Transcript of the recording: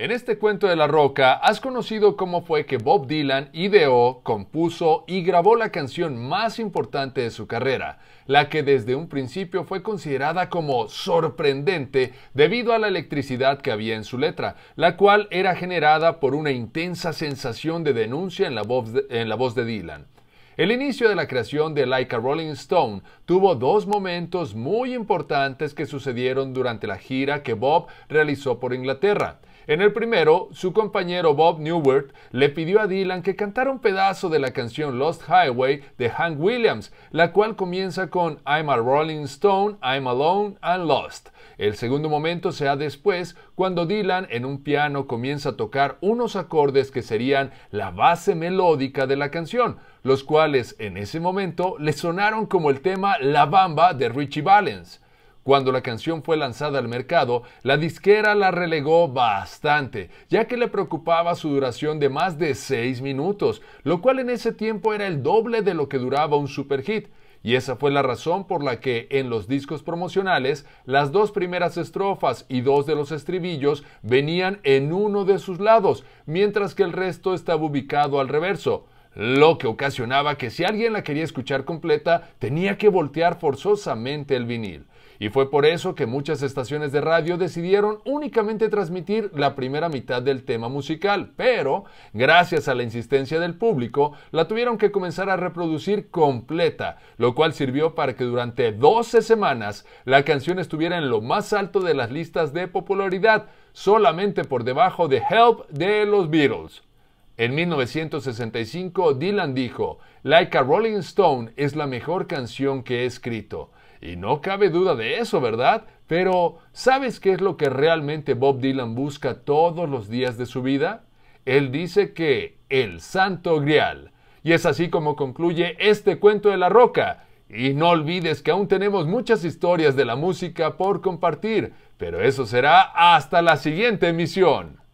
En este cuento de la roca has conocido cómo fue que Bob Dylan ideó, compuso y grabó la canción más importante de su carrera, la que desde un principio fue considerada como sorprendente debido a la electricidad que había en su letra, la cual era generada por una intensa sensación de denuncia en la voz de, Dylan. El inicio de la creación de Like a Rolling Stone tuvo dos momentos muy importantes que sucedieron durante la gira que Bob realizó por Inglaterra. En el primero, su compañero Bob Newhart le pidió a Dylan que cantara un pedazo de la canción Lost Highway de Hank Williams, la cual comienza con I'm a Rolling Stone, I'm alone and lost. El segundo momento se da después, cuando Dylan en un piano comienza a tocar unos acordes que serían la base melódica de la canción, los cuales en ese momento le sonaron como el tema La Bamba de Richie Valens. Cuando la canción fue lanzada al mercado, la disquera la relegó bastante, ya que le preocupaba su duración de más de 6 minutos, lo cual en ese tiempo era el doble de lo que duraba un superhit. Y esa fue la razón por la que en los discos promocionales las dos primeras estrofas y dos de los estribillos venían en uno de sus lados, mientras que el resto estaba ubicado al reverso lo que ocasionaba que si alguien la quería escuchar completa tenía que voltear forzosamente el vinil. Y fue por eso que muchas estaciones de radio decidieron únicamente transmitir la primera mitad del tema musical, pero gracias a la insistencia del público, la tuvieron que comenzar a reproducir completa, lo cual sirvió para que durante 12 semanas la canción estuviera en lo más alto de las listas de popularidad, solamente por debajo de Help de los Beatles. En 1965, Dylan dijo, Like a Rolling Stone es la mejor canción que he escrito. Y no cabe duda de eso, ¿verdad? Pero, ¿sabes qué es lo que realmente Bob Dylan busca todos los días de su vida? Él dice que el santo grial. Y es así como concluye este cuento de la roca. Y no olvides que aún tenemos muchas historias de la música por compartir, pero eso será hasta la siguiente emisión.